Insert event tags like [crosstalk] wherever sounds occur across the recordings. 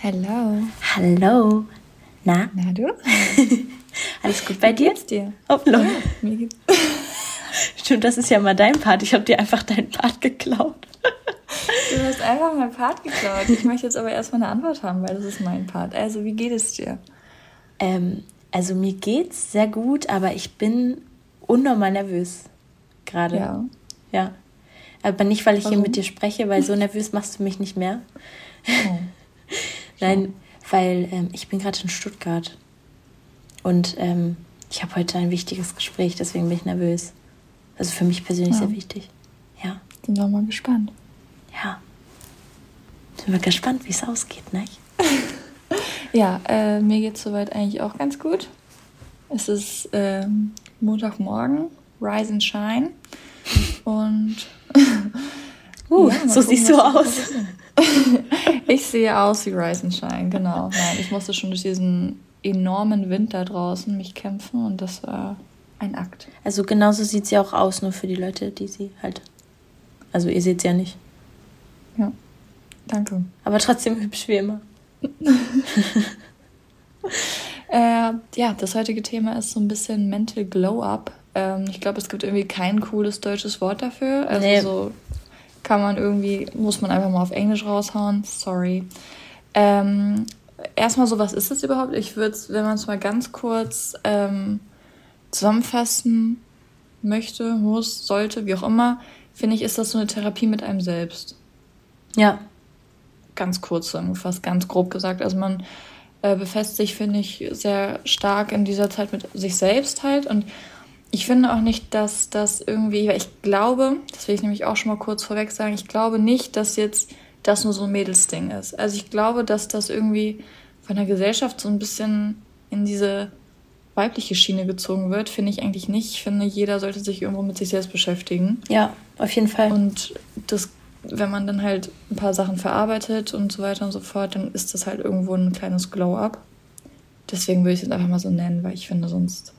Hallo. Hallo. Na? Na du? [laughs] Alles gut bei dir? Wie geht's dir? Oh, no. Ja, mir geht's. [laughs] Stimmt, das ist ja mal dein Part. Ich habe dir einfach deinen Part geklaut. Du hast einfach meinen Part geklaut. Ich möchte jetzt aber erstmal eine Antwort haben, weil das ist mein Part. Also, wie geht es dir? Ähm, also mir geht's sehr gut, aber ich bin unnormal nervös gerade. Ja. Ja. Aber nicht, weil ich hier Warum? mit dir spreche, weil so nervös machst du mich nicht mehr. Oh. [laughs] Nein, weil ähm, ich bin gerade in Stuttgart. Und ähm, ich habe heute ein wichtiges Gespräch, deswegen bin ich nervös. Also für mich persönlich Ja. sehr wichtig. Ja. Sind wir mal gespannt. Ja. Sind wir gespannt, wie es ausgeht, ne? [laughs] Ja, äh, mir geht's soweit eigentlich auch ganz gut. Es ist ähm, Montagmorgen, Rise and Shine. Und Uh, [laughs] Ja, so gucken, siehst du aus. [laughs] ich sehe aus wie Rise and Shine, genau. Nein, ich musste schon durch diesen enormen Wind da draußen mich kämpfen und das war ein Akt. Also genauso sieht sie auch aus, nur für die Leute, die sie halt. Also ihr seht sie ja nicht. Ja, danke. Aber trotzdem hübsch wie immer. [laughs] Äh, ja, das heutige Thema ist so ein bisschen Mental Glow Up. Ähm, ich glaube, es gibt irgendwie kein cooles deutsches Wort dafür. Also Nee. so kann man irgendwie, muss man einfach mal auf Englisch raushauen. Sorry. Ähm, erstmal so, was ist das überhaupt? Ich würde es, wenn man es mal ganz kurz ähm, zusammenfassen möchte, muss, sollte, wie auch immer, finde ich, ist das so eine Therapie mit einem selbst Ja. ganz kurz zusammengefasst, ganz grob gesagt. Also man äh, befasst sich, finde ich, sehr stark in dieser Zeit mit sich selbst halt. Und ich finde auch nicht, dass das irgendwie, weil ich glaube, das will ich nämlich auch schon mal kurz vorweg sagen, ich glaube nicht, dass jetzt das nur so ein Mädelsding ist. Also ich glaube, dass das irgendwie von der Gesellschaft so ein bisschen in diese weibliche Schiene gezogen wird, finde ich eigentlich nicht. Ich finde, jeder sollte sich irgendwo mit sich selbst beschäftigen. Ja, auf jeden Fall. Und das, wenn man dann halt ein paar Sachen verarbeitet und so weiter und so fort, dann ist das halt irgendwo ein kleines Glow-up. Deswegen würde ich es einfach mal so nennen, weil ich finde sonst.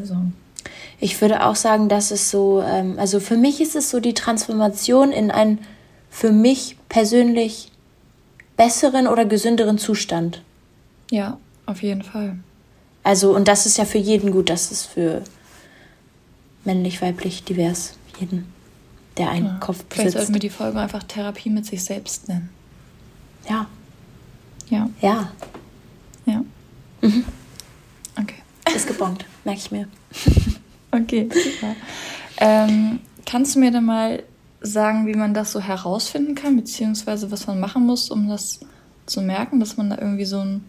Also. Ich würde auch sagen, dass es so, ähm, also für mich ist es so die Transformation in einen für mich persönlich besseren oder gesünderen Zustand. Ja, auf jeden Fall. Also, und das ist ja für jeden gut, das ist für männlich, weiblich, divers, jeden, der einen Ja. Kopf Vielleicht sollten besitzt. wir die Folge einfach Therapie mit sich selbst nennen. Ja, Ja, ja, ja. Mhm. Okay. ist gebongt, merke ich mir. [laughs] Okay, super. ähm, kannst du mir dann mal sagen, wie man das so herausfinden kann, beziehungsweise was man machen muss, um das zu merken, dass man da irgendwie so, ein,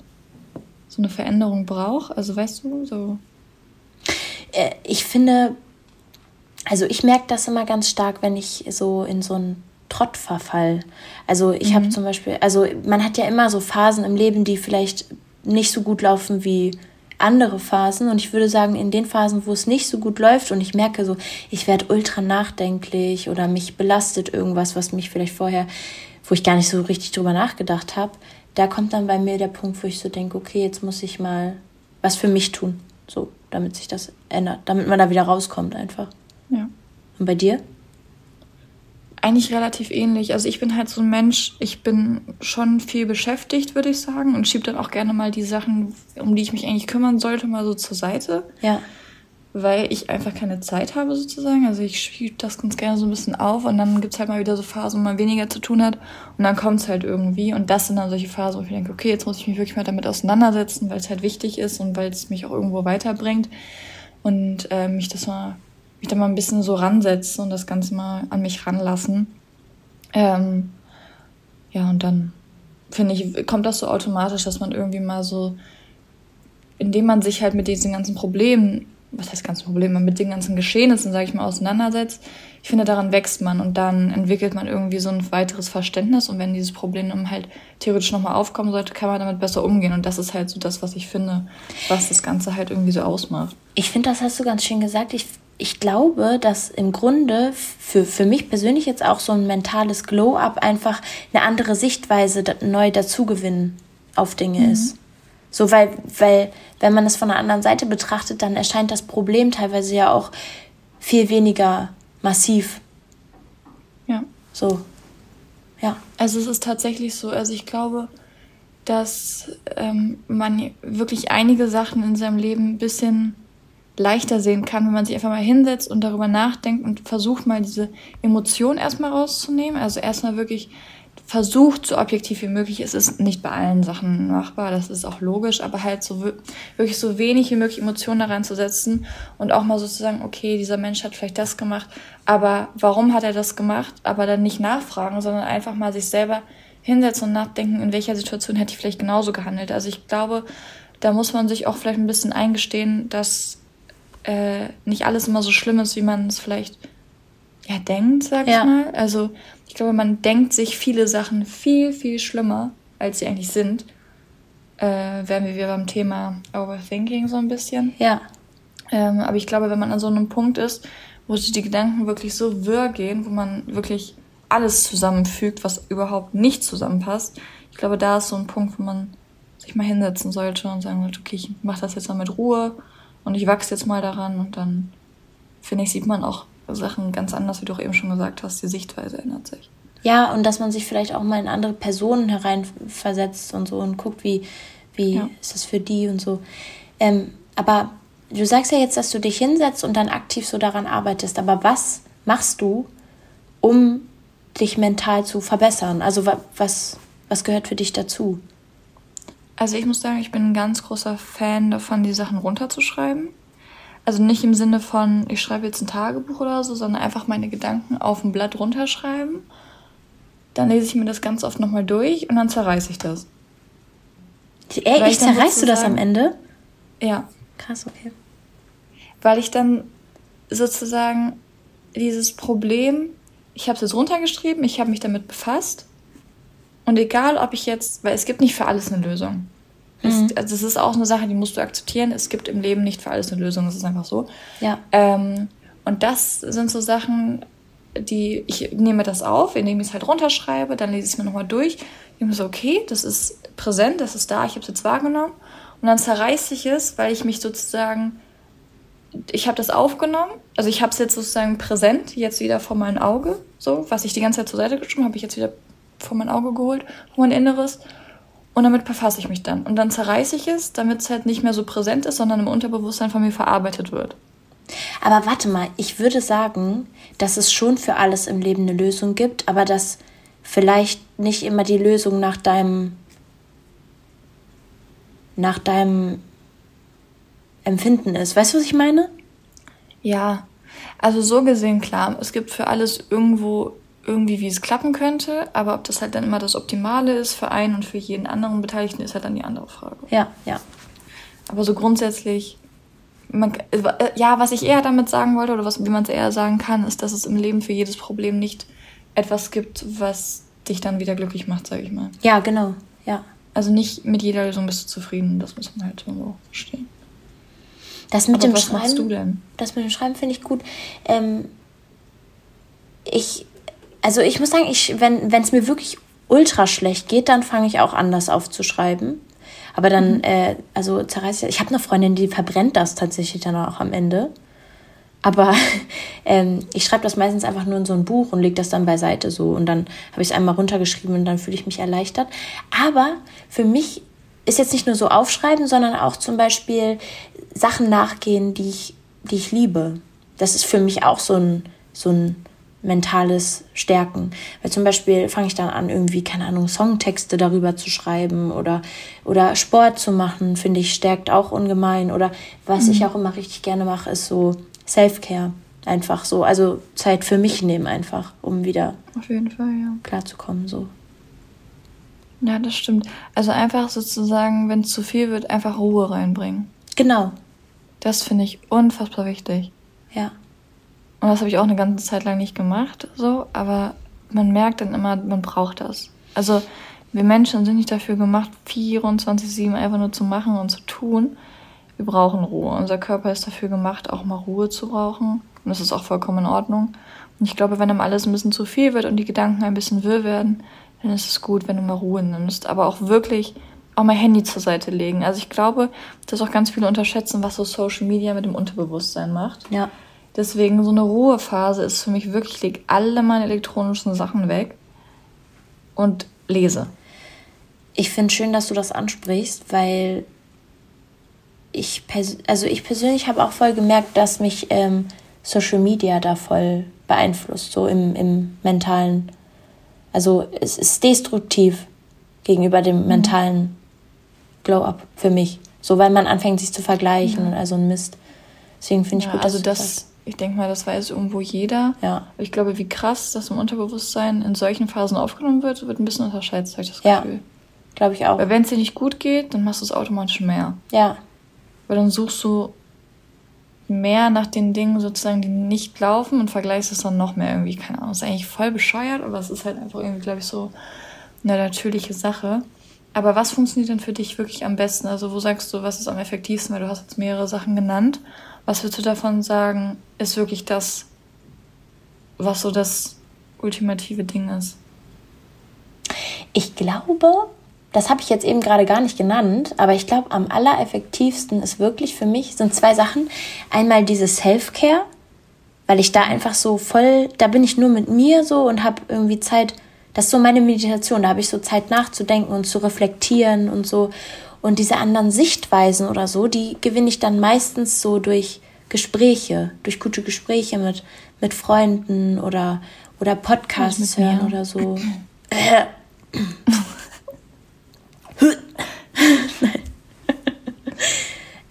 so eine Veränderung braucht? Also weißt du, so. Äh, ich finde, also ich merke das immer ganz stark, wenn ich so in so einen Trott verfall. Also ich habe zum Beispiel, also man hat ja immer so Phasen im Leben, die vielleicht nicht so gut laufen wie andere Phasen. Und ich würde sagen, in den Phasen, wo es nicht so gut läuft und ich merke so, ich werde ultra nachdenklich oder mich belastet irgendwas, was mich vielleicht vorher, wo ich gar nicht so richtig drüber nachgedacht habe, da kommt dann bei mir der Punkt, wo ich so denke, okay, jetzt muss ich mal was für mich tun, so, damit sich das ändert, damit man da wieder rauskommt einfach. Ja. Und bei dir? Eigentlich relativ ähnlich. Also ich bin halt so ein Mensch, ich bin schon viel beschäftigt, würde ich sagen, und schiebe dann auch gerne mal die Sachen, um die ich mich eigentlich kümmern sollte, mal so zur Seite, Ja, weil ich einfach keine Zeit habe sozusagen. Also ich schiebe das ganz gerne so ein bisschen auf und dann gibt's halt mal wieder so Phasen, wo man weniger zu tun hat und dann kommt's halt irgendwie. Und das sind dann solche Phasen, wo ich denke, okay, jetzt muss ich mich wirklich mal damit auseinandersetzen, weil es halt wichtig ist und weil es mich auch irgendwo weiterbringt. Und äh, mich das mal, mich da mal ein bisschen so ransetzen und das Ganze mal an mich ranlassen. Ähm, ja, und dann finde ich, kommt das so automatisch, dass man irgendwie mal so, indem man sich halt mit diesen ganzen Problemen, was heißt ganzen Probleme, mit den ganzen Geschehnissen, sage ich mal, auseinandersetzt, ich finde, daran wächst man und dann entwickelt man irgendwie so ein weiteres Verständnis und wenn dieses Problem dann halt theoretisch nochmal aufkommen sollte, kann man damit besser umgehen und das ist halt so das, was ich finde, was das Ganze halt irgendwie so ausmacht. ich finde, das hast du ganz schön gesagt. Ich, ich glaube, dass im Grunde für, für mich persönlich jetzt auch so ein mentales Glow-up einfach eine andere Sichtweise neu dazugewinnen auf Dinge ist. So, weil, weil, wenn man es von einer anderen Seite betrachtet, dann erscheint das Problem teilweise ja auch viel weniger massiv. Ja. So. Ja. Also es ist tatsächlich so, also ich glaube, dass ähm, man wirklich einige Sachen in seinem Leben ein bisschen leichter sehen kann, wenn man sich einfach mal hinsetzt und darüber nachdenkt und versucht mal diese Emotionen erstmal rauszunehmen. Also erstmal wirklich versucht, so objektiv wie möglich. Es ist nicht bei allen Sachen machbar, das ist auch logisch, aber halt so wirklich so wenig wie möglich Emotionen da reinzusetzen und auch mal sozusagen, okay, dieser Mensch hat vielleicht das gemacht, aber warum hat er das gemacht? Aber dann nicht nachfragen, sondern einfach mal sich selber hinsetzen und nachdenken, in welcher Situation hätte ich vielleicht genauso gehandelt. Also ich glaube, da muss man sich auch vielleicht ein bisschen eingestehen, dass äh, nicht alles immer so schlimm ist, wie man es vielleicht ja denkt, sag ja. ich mal. Also ich glaube, man denkt sich viele Sachen viel, viel schlimmer, als sie eigentlich sind. Äh, wären wir wieder beim Thema Overthinking so ein bisschen. Ja. Ähm, aber ich glaube, wenn man an so einem Punkt ist, wo sich die Gedanken wirklich so wirr gehen, wo man wirklich alles zusammenfügt, was überhaupt nicht zusammenpasst, ich glaube, da ist so ein Punkt, wo man sich mal hinsetzen sollte und sagen sollte, okay, ich mache das jetzt mal mit Ruhe und ich wachse jetzt mal daran und dann, finde ich, sieht man auch Sachen ganz anders, wie du auch eben schon gesagt hast, die Sichtweise ändert sich. Ja, und dass man sich vielleicht auch mal in andere Personen hereinversetzt und so und guckt, wie, wie ja. ist das für die und so. Ähm, aber du sagst ja jetzt, dass du dich hinsetzt und dann aktiv so daran arbeitest. Aber was machst du, um dich mental zu verbessern? Also was, was gehört für dich dazu? Also ich muss sagen, ich bin ein ganz großer Fan davon, die Sachen runterzuschreiben. Also nicht im Sinne von, ich schreibe jetzt ein Tagebuch oder so, sondern einfach meine Gedanken auf ein Blatt runterschreiben. Dann lese ich mir das ganz oft nochmal durch und dann zerreiße ich das. Ey, ich zerreißt du das am Ende? Ja. Krass, okay. Weil ich dann sozusagen dieses Problem, ich habe es jetzt runtergeschrieben, ich habe mich damit befasst. Und egal, ob ich jetzt, weil es gibt nicht für alles eine Lösung. Mhm. Es, also es ist auch eine Sache, die musst du akzeptieren. Es gibt im Leben nicht für alles eine Lösung, das ist einfach so. Ja. Ähm, und das sind so Sachen, die, ich nehme das auf, indem ich es halt runterschreibe, dann lese ich es mir nochmal durch. Ich bin so, okay, das ist präsent, das ist da, ich habe es jetzt wahrgenommen. Und dann zerreiße ich es, weil ich mich sozusagen, ich habe das aufgenommen, also ich habe es jetzt sozusagen präsent, jetzt wieder vor meinem Auge, so, was ich die ganze Zeit zur Seite geschoben habe, ich jetzt wieder vor mein Auge geholt, vor mein Inneres. Und damit befasse ich mich dann. Und dann zerreiße ich es, damit es halt nicht mehr so präsent ist, sondern im Unterbewusstsein von mir verarbeitet wird. Aber warte mal, ich würde sagen, dass es schon für alles im Leben eine Lösung gibt, aber dass vielleicht nicht immer die Lösung nach deinem nach deinem Empfinden ist. Weißt du, was ich meine? Ja, also so gesehen klar, es gibt für alles irgendwo irgendwie, wie es klappen könnte, aber ob das halt dann immer das Optimale ist für einen und für jeden anderen Beteiligten, ist halt dann die andere Frage. Ja, ja. Aber so grundsätzlich, man, äh, ja, was ich eher damit sagen wollte, oder was, wie man es eher sagen kann, ist, dass es im Leben für jedes Problem nicht etwas gibt, was dich dann wieder glücklich macht, sage ich mal. Ja, genau, ja. Also nicht mit jeder Lösung bist du zufrieden, das muss man halt so verstehen. Das mit Aber dem was Schreiben. Machst du denn? Das mit dem Schreiben finde ich gut. Ähm, ich also ich muss sagen, ich, wenn es mir wirklich ultra schlecht geht, dann fange ich auch an, das aufzuschreiben. Aber dann, mhm. äh, also zerreißt ich habe eine Freundin, die verbrennt das tatsächlich dann auch am Ende. Aber [laughs] ähm, ich schreibe das meistens einfach nur in so ein Buch und lege das dann beiseite so. Und dann habe ich es einmal runtergeschrieben und dann fühle ich mich erleichtert. Aber für mich ist jetzt nicht nur so aufschreiben, sondern auch zum Beispiel Sachen nachgehen, die ich, die ich liebe. Das ist für mich auch so ein, so ein mentales Stärken. Weil zum Beispiel fange ich dann an, irgendwie, keine Ahnung, Songtexte darüber zu schreiben oder, oder Sport zu machen, finde ich, stärkt auch ungemein. Oder was mhm. ich auch immer richtig gerne mache, ist so Self-Care. Einfach so, also Zeit für mich nehmen einfach, um wieder auf jeden Fall, ja. klarzukommen. So. Ja, das stimmt. Also einfach sozusagen, wenn es zu viel wird, einfach Ruhe reinbringen. Genau. Das finde ich unfassbar wichtig. Ja. Und das habe ich auch eine ganze Zeit lang nicht gemacht, so, aber man merkt dann immer, man braucht das. Also wir Menschen sind nicht dafür gemacht, 24-7 einfach nur zu machen und zu tun. Wir brauchen Ruhe. Unser Körper ist dafür gemacht, auch mal Ruhe zu brauchen. Und das ist auch vollkommen in Ordnung. Und ich glaube, wenn einem alles ein bisschen zu viel wird und die Gedanken ein bisschen wirr werden, dann ist es gut, wenn du mal Ruhe nimmst. Aber auch wirklich auch mal Handy zur Seite legen. Also ich glaube, dass auch ganz viele unterschätzen, was so Social Media mit dem Unterbewusstsein macht. Ja. Deswegen so eine Ruhephase ist für mich wirklich, ich lege alle meine elektronischen Sachen weg und lese. ich finde schön, dass du das ansprichst, weil ich, also ich persönlich habe auch voll gemerkt, dass mich ähm, Social Media da voll beeinflusst, so im, im mentalen. Also es ist destruktiv gegenüber dem mhm. mentalen Glow-up für mich. So, weil man anfängt, sich zu vergleichen ja. und also ein Mist. Deswegen finde ich ja, gut, dass also das, ich denke mal, das weiß irgendwo jeder. Ja. Ich glaube, wie krass das im Unterbewusstsein in solchen Phasen aufgenommen wird, wird ein bisschen unterscheidet, habe ich das Gefühl. Ja, glaube ich auch. Weil wenn es dir nicht gut geht, dann machst du es automatisch mehr. Ja. Weil dann suchst du mehr nach den Dingen sozusagen, die nicht laufen und vergleichst es dann noch mehr irgendwie. Keine Ahnung, das ist eigentlich voll bescheuert, aber es ist halt einfach irgendwie, glaube ich, so eine natürliche Sache. Aber was funktioniert denn für dich wirklich am besten? Also wo sagst du, was ist am effektivsten? Weil du hast jetzt mehrere Sachen genannt. Was würdest du davon sagen, ist wirklich das, was so das ultimative Ding ist? Ich glaube, das habe ich jetzt eben gerade gar nicht genannt, aber ich glaube, am allereffektivsten ist wirklich für mich, sind zwei Sachen. Einmal diese Self-Care, weil ich da einfach so voll, da bin ich nur mit mir so und habe irgendwie Zeit, das ist so meine Meditation, da habe ich so Zeit nachzudenken und zu reflektieren und so. Und diese anderen Sichtweisen oder so, die gewinne ich dann meistens so durch Gespräche, durch gute Gespräche mit, mit Freunden oder, oder Podcasts hören oder so. [clears throat]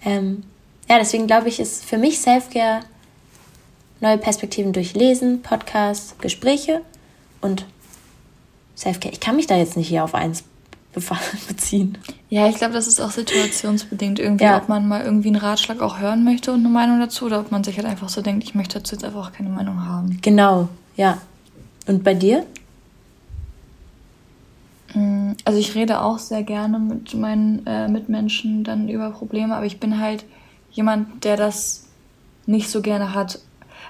ähm, ja, deswegen glaube ich, ist für mich Selfcare neue Perspektiven durch Lesen, Podcasts, Gespräche und Selfcare. Ich kann mich da jetzt nicht hier auf eins [laughs] beziehen. Ja, ich glaube, das ist auch situationsbedingt irgendwie, ja. ob man mal irgendwie einen Ratschlag auch hören möchte und eine Meinung dazu oder ob man sich halt einfach so denkt, ich möchte dazu jetzt einfach auch keine Meinung haben. Genau, ja. Und bei dir? Mm, also ich rede auch sehr gerne mit meinen äh, Mitmenschen dann über Probleme, aber ich bin halt jemand, der das nicht so gerne hat.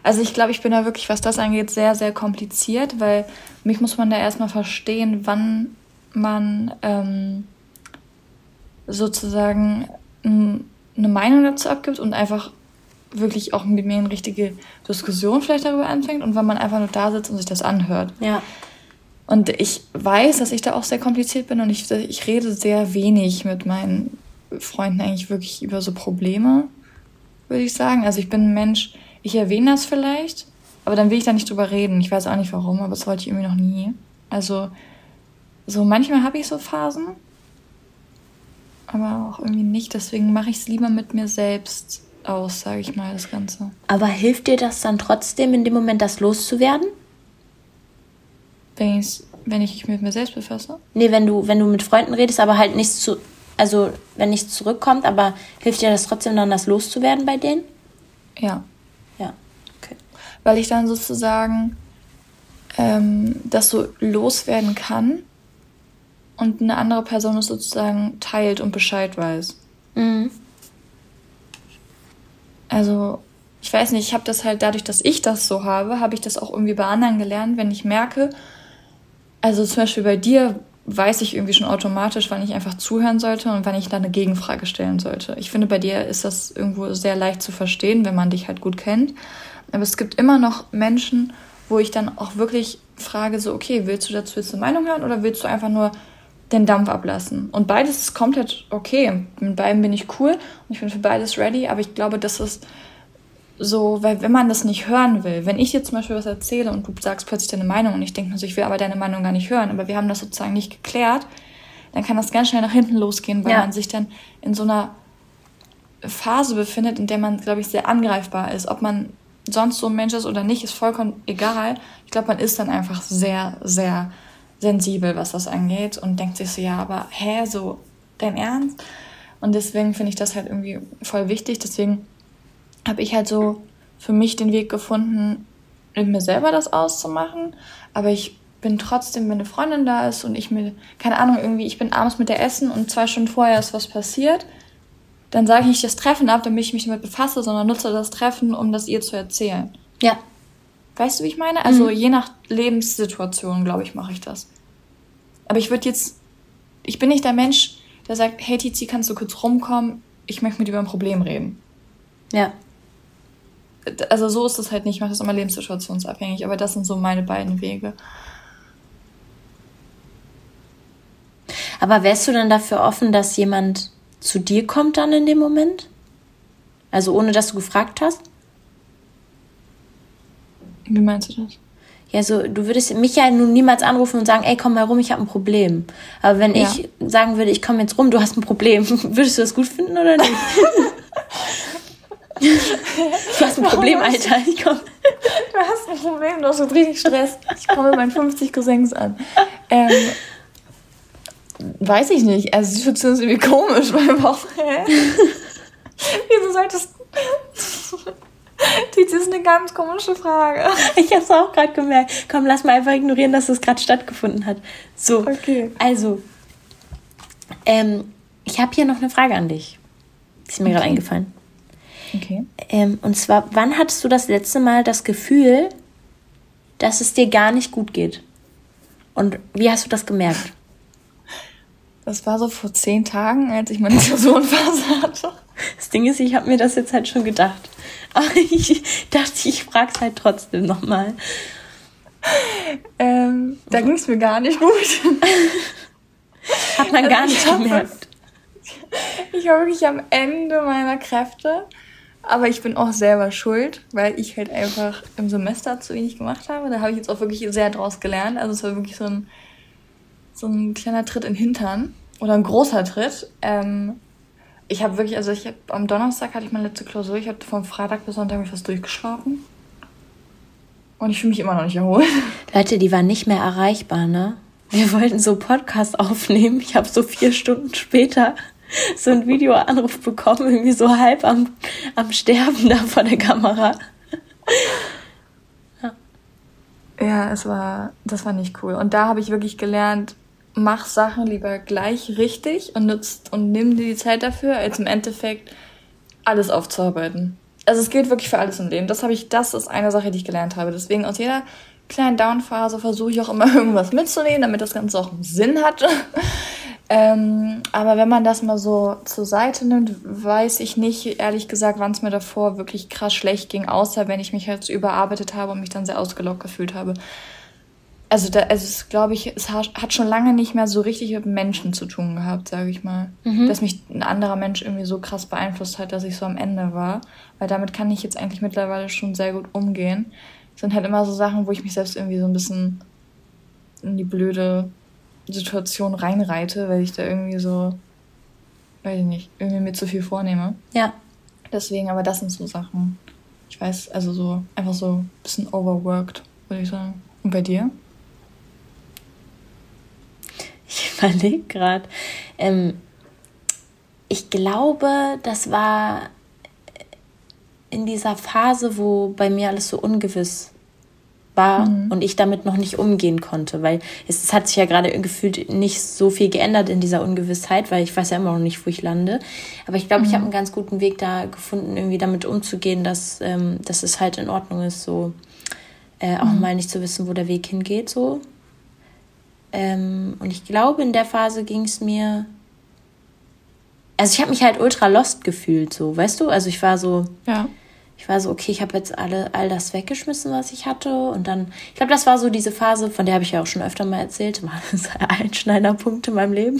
Also ich glaube, ich bin da wirklich, was das angeht, sehr, sehr kompliziert, weil mich muss man da erstmal verstehen, wann man ähm, sozusagen eine Meinung dazu abgibt und einfach wirklich auch mit mir eine richtige Diskussion vielleicht darüber anfängt und wann man einfach nur da sitzt und sich das anhört. Ja. Und ich weiß, dass ich da auch sehr kompliziert bin und ich, ich rede sehr wenig mit meinen Freunden eigentlich wirklich über so Probleme, würde ich sagen. Also ich bin ein Mensch, ich erwähne das vielleicht, aber dann will ich da nicht drüber reden. Ich weiß auch nicht warum, aber das wollte ich irgendwie noch nie. Also so manchmal habe ich so Phasen, aber auch irgendwie nicht. Deswegen mache ich es lieber mit mir selbst aus, sage ich mal, das Ganze. Aber hilft dir das dann trotzdem in dem Moment, das loszuwerden? Wenn, wenn ich mich mit mir selbst befasse? Nee, wenn du, wenn du mit Freunden redest, aber halt nichts zu. Also, wenn nichts zurückkommt, aber hilft dir das trotzdem dann, das loszuwerden bei denen? Ja. Ja, okay. Weil ich dann sozusagen ähm, das so loswerden kann und eine andere Person es sozusagen teilt und Bescheid weiß. Mhm. Also, ich weiß nicht, ich habe das halt dadurch, dass ich das so habe, habe ich das auch irgendwie bei anderen gelernt, wenn ich merke, also zum Beispiel bei dir weiß ich irgendwie schon automatisch, wann ich einfach zuhören sollte und wann ich da eine Gegenfrage stellen sollte. Ich finde, bei dir ist das irgendwo sehr leicht zu verstehen, wenn man dich halt gut kennt. Aber es gibt immer noch Menschen, wo ich dann auch wirklich frage, so, okay, willst du dazu jetzt eine Meinung hören oder willst du einfach nur den Dampf ablassen? Und beides ist komplett okay. Mit beiden bin ich cool und ich bin für beides ready, aber ich glaube, das ist so, weil wenn man das nicht hören will, wenn ich dir zum Beispiel was erzähle und du sagst plötzlich deine Meinung und ich denke mir so, ich will aber deine Meinung gar nicht hören, aber wir haben das sozusagen nicht geklärt, dann kann das ganz schnell nach hinten losgehen, weil ja. man sich dann in so einer Phase befindet, in der man, glaube ich, sehr angreifbar ist. Ob man sonst so ein Mensch ist oder nicht, ist vollkommen egal. Ich glaube, man ist dann einfach sehr, sehr sensibel, was das angeht und denkt sich so, ja, aber hä, so dein Ernst? Und deswegen finde ich das halt irgendwie voll wichtig. Deswegen habe ich halt so für mich den Weg gefunden, mit mir selber das auszumachen. Aber ich bin trotzdem, wenn eine Freundin da ist und ich mir, keine Ahnung, irgendwie, ich bin abends mit der Essen und zwei Stunden vorher ist was passiert, dann sage ich nicht das Treffen ab, damit ich mich damit befasse, sondern nutze das Treffen, um das ihr zu erzählen. Ja. Weißt du, wie ich meine? Also mhm. je nach Lebenssituation, glaube ich, mache ich das. Aber ich würde jetzt, ich bin nicht der Mensch, der sagt, hey Tizi, kannst du kurz rumkommen? Ich möchte mit dir über ein Problem reden. Ja also so ist es halt nicht, ich mache das immer lebenssituationsabhängig, aber das sind so meine beiden Wege. Aber wärst du dann dafür offen, dass jemand zu dir kommt dann in dem Moment? Also ohne dass du gefragt hast? Wie meinst du das? Ja, so, du würdest mich ja nun niemals anrufen und sagen, ey, komm mal rum, ich habe ein Problem. Aber wenn ja. ich sagen würde, ich komme jetzt rum, du hast ein Problem, [laughs] würdest du das gut finden oder nicht? [laughs] du hast ein Problem, Alter. Ich komm. Du hast ein Problem, du hast richtig Stress. Ich komme mit meinen 50 Cousins an. Ähm, weiß ich nicht. Also die Situation ist irgendwie komisch, weil wir auch, hä? [laughs] Wieso solltest du... [laughs] Das ist eine ganz komische Frage. [laughs] Ich habe es auch gerade gemerkt. Komm, lass mal einfach ignorieren, dass es gerade stattgefunden hat. So, okay. also, ähm, ich habe hier noch eine Frage an dich. ist mir okay. gerade eingefallen. Okay. Ähm, und zwar, wann hattest du das letzte Mal das Gefühl, dass es dir gar nicht gut geht? Und wie hast du das gemerkt? Das war so vor zehn Tagen, als ich meine Klausurenphase hatte. Das Ding ist, ich habe mir das jetzt halt schon gedacht. Aber [laughs] ich dachte, ich frage es halt trotzdem nochmal. Ähm, da ging es mir gar nicht gut. [laughs] Hat man also gar nicht gemerkt. Ich war wirklich am Ende meiner Kräfte. Aber ich bin auch selber schuld, weil ich halt einfach im Semester zu wenig gemacht habe. Da habe ich jetzt auch wirklich sehr draus gelernt. Also es war wirklich so ein, so ein kleiner Tritt in den Hintern. Oder ein großer Tritt. Ähm, ich habe wirklich, also ich hab, am Donnerstag hatte ich meine letzte Klausur. Ich habe vom Freitag bis Sonntag fast durchgeschlafen. Und ich fühle mich immer noch nicht erholt. Leute, die waren nicht mehr erreichbar, ne? Wir wollten so Podcast aufnehmen. Ich habe so vier Stunden später so ein Videoanruf bekommen, irgendwie so halb am, am Sterben da vor der Kamera. Ja. ja, es war, das war nicht cool. Und da habe ich wirklich gelernt, mach Sachen lieber gleich richtig und nutzt und nimm dir die Zeit dafür, als im Endeffekt alles aufzuarbeiten. Also es gilt wirklich für alles im Leben. Das habe ich, das ist eine Sache, die ich gelernt habe. Deswegen aus jeder kleinen Downphase versuche ich auch immer [laughs] irgendwas mitzunehmen, damit das Ganze auch einen Sinn hat. [laughs] ähm, aber wenn man das mal so zur Seite nimmt, weiß ich nicht, ehrlich gesagt, wann es mir davor wirklich krass schlecht ging, außer wenn ich mich halt überarbeitet habe und mich dann sehr ausgelockt gefühlt habe also da, also es glaube ich, es hat schon lange nicht mehr so richtig mit Menschen zu tun gehabt, sage ich mal. Mhm. Dass mich ein anderer Mensch irgendwie so krass beeinflusst hat, dass ich so am Ende war. Weil damit kann ich jetzt eigentlich mittlerweile schon sehr gut umgehen. Es sind halt immer so Sachen, wo ich mich selbst irgendwie so ein bisschen in die blöde Situation reinreite, weil ich da irgendwie so, weiß ich nicht, irgendwie mir zu viel vornehme. Ja. Deswegen, aber das sind so Sachen. Ich weiß, also so, einfach so ein bisschen overworked, würde ich sagen. Und bei dir? Ich [laughs] überlege gerade. Ähm, ich glaube, das war in dieser Phase, wo bei mir alles so ungewiss war mhm. und ich damit noch nicht umgehen konnte, weil es, es, hat sich ja gerade gefühlt nicht so viel geändert in dieser Ungewissheit, weil ich weiß ja immer noch nicht, wo ich lande. Aber ich glaube, mhm. ich habe einen ganz guten Weg da gefunden, irgendwie damit umzugehen, dass, ähm, dass es halt in Ordnung ist, so äh, auch mhm. mal nicht zu wissen, wo der Weg hingeht, so. Ähm, und ich glaube, in der Phase ging es mir. Also ich habe mich halt ultra lost gefühlt, so, weißt du? Also ich war so. Ja. Ich war so, okay, ich habe jetzt alle, all das weggeschmissen, was ich hatte. Und dann, ich glaube, das war so diese Phase, von der habe ich ja auch schon öfter mal erzählt. [laughs] War das ein Schneiderpunkt in meinem Leben.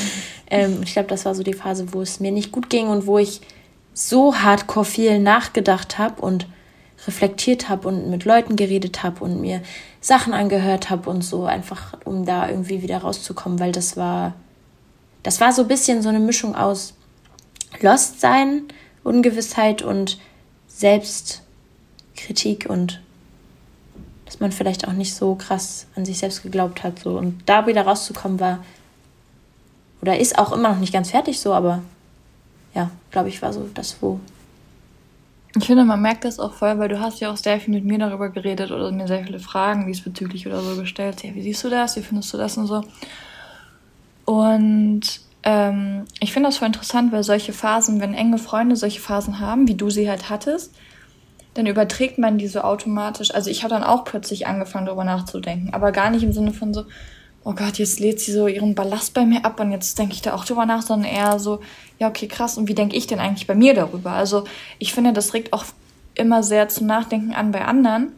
[laughs] ähm, ich glaube, das war so die Phase, wo es mir nicht gut ging und wo ich so hardcore viel nachgedacht habe und reflektiert habe und mit Leuten geredet habe und mir Sachen angehört habe und so, einfach um da irgendwie wieder rauszukommen, weil das war, das war so ein bisschen so eine Mischung aus Lost sein, Ungewissheit und Selbstkritik und dass man vielleicht auch nicht so krass an sich selbst geglaubt hat. So. Und da wieder rauszukommen war, oder ist auch immer noch nicht ganz fertig so, aber ja, glaube ich, war so das, wo ich finde, man merkt das auch voll, weil du hast ja auch sehr viel mit mir darüber geredet oder mir sehr viele Fragen diesbezüglich oder so gestellt. Ja, wie siehst du das? Wie findest du das und so? Und ähm, ich finde das voll interessant, weil solche Phasen, wenn enge Freunde solche Phasen haben, wie du sie halt hattest, dann überträgt man die so automatisch. Also ich habe dann auch plötzlich angefangen, darüber nachzudenken, aber gar nicht im Sinne von so, oh Gott, jetzt lädt sie so ihren Ballast bei mir ab und jetzt denke ich da auch drüber nach, sondern eher so, ja, okay, krass, und wie denke ich denn eigentlich bei mir darüber? Also ich finde, das regt auch immer sehr zum Nachdenken an bei anderen,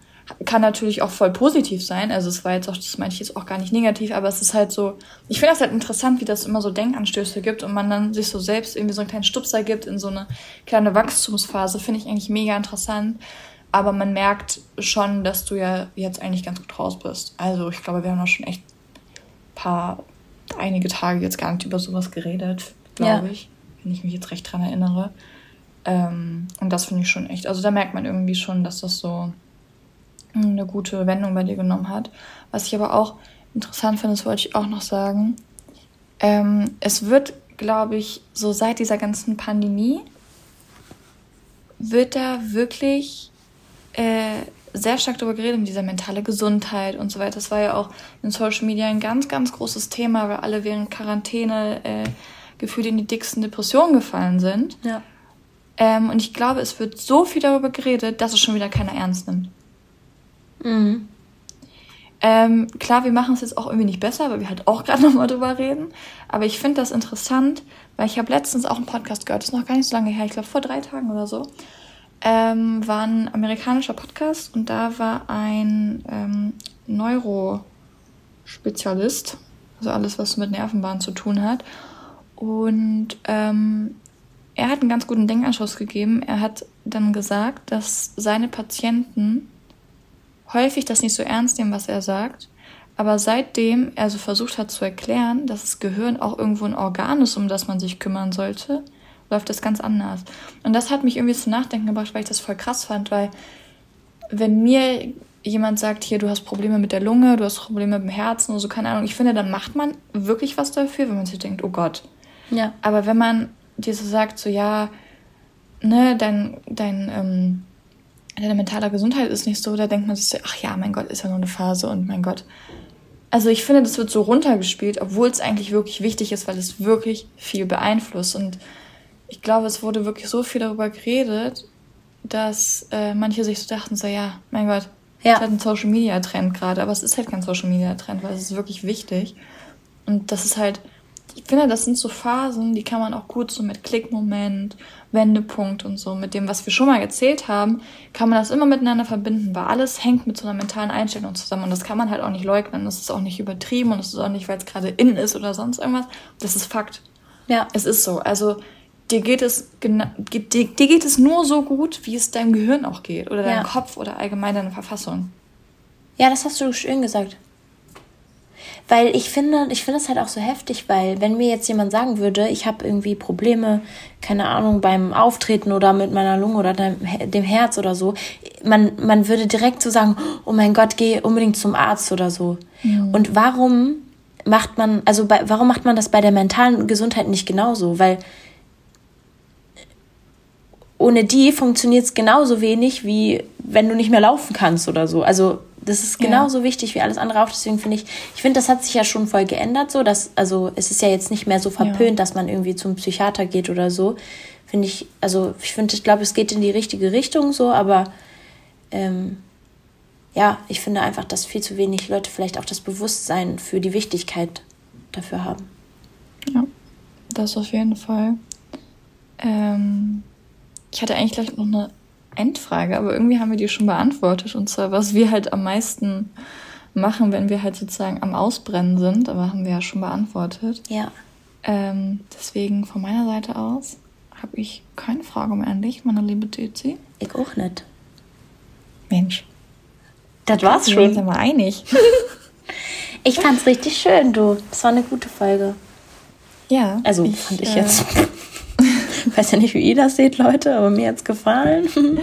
kann natürlich auch voll positiv sein. Also es war jetzt auch, das meinte ich jetzt auch gar nicht negativ, aber es ist halt so, ich finde das halt interessant, wie das immer so Denkanstöße gibt und man dann sich so selbst irgendwie so einen kleinen Stupser gibt in so eine kleine Wachstumsphase, finde ich eigentlich mega interessant. Aber man merkt schon, dass du ja jetzt eigentlich ganz gut raus bist. Also ich glaube, wir haben auch schon echt paar, einige Tage jetzt gar nicht über sowas geredet, glaube ja. ich, wenn ich mich jetzt recht dran erinnere. Ähm, und das finde ich schon echt, also da merkt man irgendwie schon, dass das so eine gute Wendung bei dir genommen hat. Was ich aber auch interessant finde, das wollte ich auch noch sagen. Ähm, es wird, glaube ich, so seit dieser ganzen Pandemie, wird da wirklich äh, sehr stark darüber geredet, mit dieser mentale Gesundheit und so weiter. Das war ja auch in Social Media ein ganz, ganz großes Thema, weil alle während Quarantäne äh, gefühlt in die dicksten Depressionen gefallen sind. Ja. Ähm, und ich glaube, es wird so viel darüber geredet, dass es schon wieder keiner ernst nimmt. Mhm. Ähm, klar, wir machen es jetzt auch irgendwie nicht besser, weil wir halt auch [laughs] gerade nochmal drüber reden. Aber ich finde das interessant, weil ich habe letztens auch einen Podcast gehört, das ist noch gar nicht so lange her, ich glaube vor drei Tagen oder so. Ähm, war ein amerikanischer Podcast und da war ein ähm, Neurospezialist, also alles, was mit Nervenbahnen zu tun hat. Und ähm, er hat einen ganz guten Denkanschluss gegeben. Er hat dann gesagt, dass seine Patienten häufig das nicht so ernst nehmen, was er sagt. Aber seitdem er so versucht hat zu erklären, dass das Gehirn auch irgendwo ein Organ ist, um das man sich kümmern sollte, läuft das ganz anders. Und das hat mich irgendwie zum Nachdenken gebracht, weil ich das voll krass fand, weil wenn mir jemand sagt, hier, du hast Probleme mit der Lunge, du hast Probleme mit dem Herzen oder so, keine Ahnung, ich finde, dann macht man wirklich was dafür, wenn man sich denkt, oh Gott. Ja. Aber wenn man dir so sagt, so ja, ne, dein, dein, ähm, deine mentale Gesundheit ist nicht so, da denkt man sich so, ach ja, mein Gott, ist ja nur eine Phase und mein Gott. Also ich finde, das wird so runtergespielt, obwohl es eigentlich wirklich wichtig ist, weil es wirklich viel beeinflusst. Und ich glaube, es wurde wirklich so viel darüber geredet, dass äh, manche sich so dachten, so ja, mein Gott, ja. es ist halt ein Social Media Trend gerade, aber es ist halt kein Social Media Trend, weil es ist wirklich wichtig. Und das ist halt, ich finde, das sind so Phasen, die kann man auch gut so mit Klickmoment, Wendepunkt und so, mit dem, was wir schon mal erzählt haben, kann man das immer miteinander verbinden, weil alles hängt mit so einer mentalen Einstellung zusammen und das kann man halt auch nicht leugnen. Das ist auch nicht übertrieben und das ist auch nicht, weil es gerade in ist oder sonst irgendwas. Das ist Fakt. Ja. Es ist so. Also, dir geht es, dir, dir geht es nur so gut, wie es deinem Gehirn auch geht oder deinem ja. Kopf oder allgemein deiner Verfassung. Ja, das hast du schön gesagt. Weil ich finde, ich finde es halt auch so heftig, weil wenn mir jetzt jemand sagen würde, ich habe irgendwie Probleme, keine Ahnung, beim Auftreten oder mit meiner Lunge oder dem, dem Herz oder so, man, man würde direkt so sagen, oh mein Gott, geh unbedingt zum Arzt oder so. Mhm. Und warum macht man, also bei, warum macht man das bei der mentalen Gesundheit nicht genauso? Weil ohne die funktioniert es genauso wenig, wie wenn du nicht mehr laufen kannst oder so. Also das ist genauso ja. wichtig wie alles andere auch. Deswegen finde ich, ich finde, das hat sich ja schon voll geändert, so dass, also es ist ja jetzt nicht mehr so verpönt, ja. dass man irgendwie zum Psychiater geht oder so. Finde ich, also ich finde, ich glaube, es geht in die richtige Richtung so, aber ähm, ja, ich finde einfach, dass viel zu wenig Leute vielleicht auch das Bewusstsein für die Wichtigkeit dafür haben. Ja, das auf jeden Fall. Ähm, ich hatte eigentlich gleich noch eine Endfrage, aber irgendwie haben wir die schon beantwortet. Und zwar, was wir halt am meisten machen, wenn wir halt sozusagen am Ausbrennen sind. Aber haben wir ja schon beantwortet. Ja. Ähm, deswegen von meiner Seite aus habe ich keine Frage mehr an dich, meine liebe Tüzi. Ich auch nicht. Mensch. Das war's schon. Wir sind wir einig. [laughs] ich fand's richtig schön, du. Das war eine gute Folge. Ja. Also ich, fand ich äh, jetzt. Ich [laughs] weiß ja nicht, wie ihr das seht, Leute, aber mir hat's gefallen. [laughs]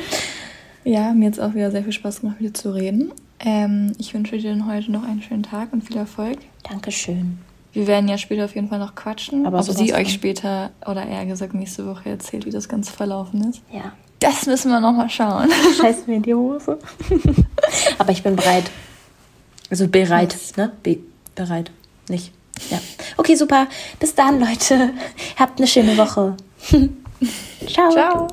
Ja, mir hat es auch wieder sehr viel Spaß gemacht, mit dir zu reden. Ähm, ich wünsche dir dann heute noch einen schönen Tag und viel Erfolg. Dankeschön. Wir werden ja später auf jeden Fall noch quatschen. Aber ob sie euch später oder eher gesagt nächste Woche erzählt, wie das Ganze verlaufen ist. Ja. Das müssen wir noch mal schauen. [laughs] Scheiß mir in die Hose. Aber ich bin bereit. Also bereit, yes. ne? Be bereit. Nicht. Ja. Okay, super. Bis dann, Leute. Habt eine schöne Woche. Ciao. Ciao.